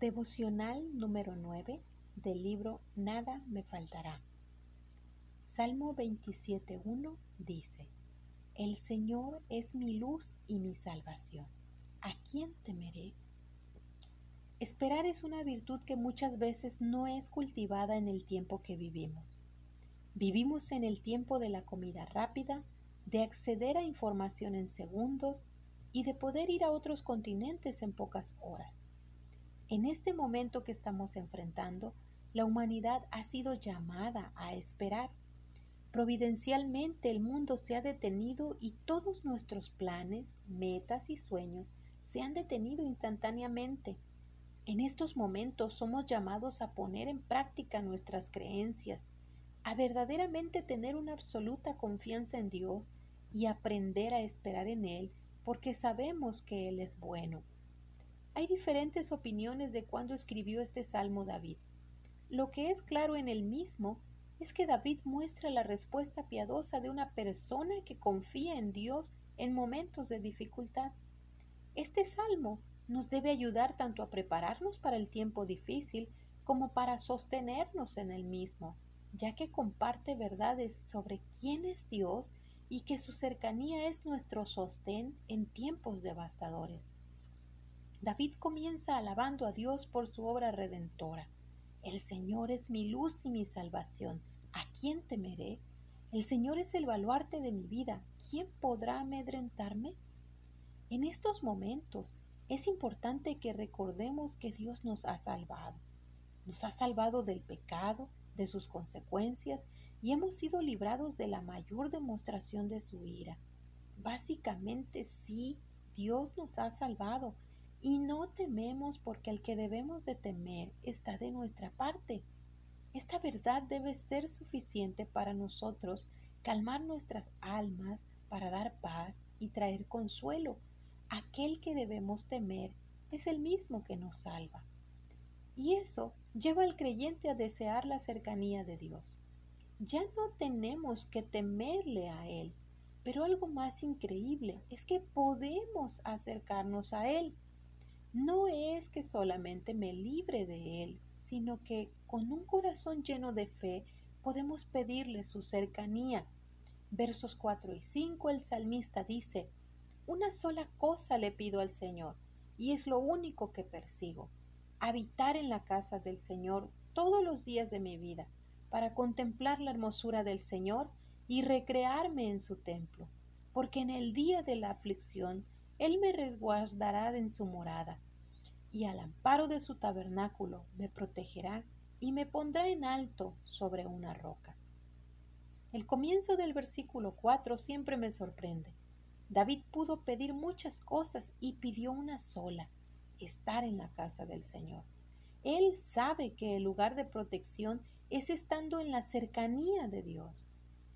Devocional número 9 del libro Nada me faltará. Salmo 27.1 dice, El Señor es mi luz y mi salvación. ¿A quién temeré? Esperar es una virtud que muchas veces no es cultivada en el tiempo que vivimos. Vivimos en el tiempo de la comida rápida, de acceder a información en segundos y de poder ir a otros continentes en pocas horas. En este momento que estamos enfrentando, la humanidad ha sido llamada a esperar. Providencialmente el mundo se ha detenido y todos nuestros planes, metas y sueños se han detenido instantáneamente. En estos momentos somos llamados a poner en práctica nuestras creencias, a verdaderamente tener una absoluta confianza en Dios y aprender a esperar en Él porque sabemos que Él es bueno. Hay diferentes opiniones de cuándo escribió este salmo David. Lo que es claro en el mismo es que David muestra la respuesta piadosa de una persona que confía en Dios en momentos de dificultad. Este salmo nos debe ayudar tanto a prepararnos para el tiempo difícil como para sostenernos en el mismo, ya que comparte verdades sobre quién es Dios y que su cercanía es nuestro sostén en tiempos devastadores. David comienza alabando a Dios por su obra redentora. El Señor es mi luz y mi salvación. ¿A quién temeré? El Señor es el baluarte de mi vida. ¿Quién podrá amedrentarme? En estos momentos es importante que recordemos que Dios nos ha salvado. Nos ha salvado del pecado, de sus consecuencias, y hemos sido librados de la mayor demostración de su ira. Básicamente sí, Dios nos ha salvado y no tememos porque el que debemos de temer está de nuestra parte. Esta verdad debe ser suficiente para nosotros calmar nuestras almas para dar paz y traer consuelo. Aquel que debemos temer es el mismo que nos salva. Y eso lleva al creyente a desear la cercanía de Dios. Ya no tenemos que temerle a Él, pero algo más increíble es que podemos acercarnos a Él no es que solamente me libre de Él, sino que con un corazón lleno de fe podemos pedirle su cercanía. Versos 4 y 5 el salmista dice, Una sola cosa le pido al Señor, y es lo único que persigo, habitar en la casa del Señor todos los días de mi vida, para contemplar la hermosura del Señor y recrearme en su templo, porque en el día de la aflicción él me resguardará en su morada, y al amparo de su tabernáculo me protegerá y me pondrá en alto sobre una roca. El comienzo del versículo 4 siempre me sorprende. David pudo pedir muchas cosas y pidió una sola, estar en la casa del Señor. Él sabe que el lugar de protección es estando en la cercanía de Dios.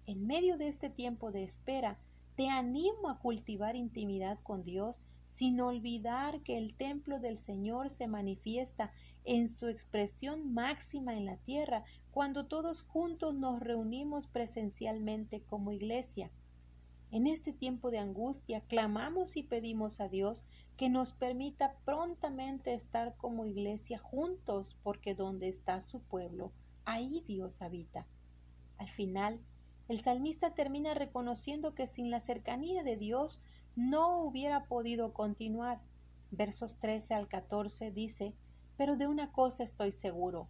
En medio de este tiempo de espera, te animo a cultivar intimidad con Dios sin olvidar que el templo del Señor se manifiesta en su expresión máxima en la tierra cuando todos juntos nos reunimos presencialmente como iglesia. En este tiempo de angustia clamamos y pedimos a Dios que nos permita prontamente estar como iglesia juntos, porque donde está su pueblo, ahí Dios habita. Al final, el salmista termina reconociendo que sin la cercanía de Dios no hubiera podido continuar. Versos 13 al 14 dice, Pero de una cosa estoy seguro,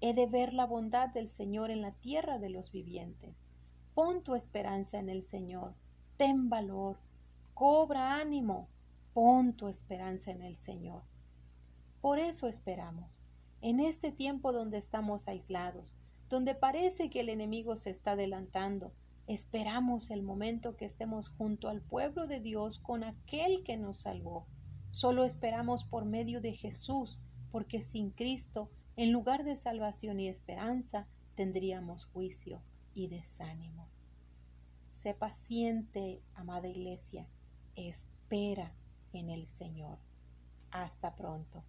he de ver la bondad del Señor en la tierra de los vivientes. Pon tu esperanza en el Señor, ten valor, cobra ánimo, pon tu esperanza en el Señor. Por eso esperamos, en este tiempo donde estamos aislados, donde parece que el enemigo se está adelantando. Esperamos el momento que estemos junto al pueblo de Dios con aquel que nos salvó. Solo esperamos por medio de Jesús, porque sin Cristo, en lugar de salvación y esperanza, tendríamos juicio y desánimo. Sé paciente, amada iglesia, espera en el Señor. Hasta pronto.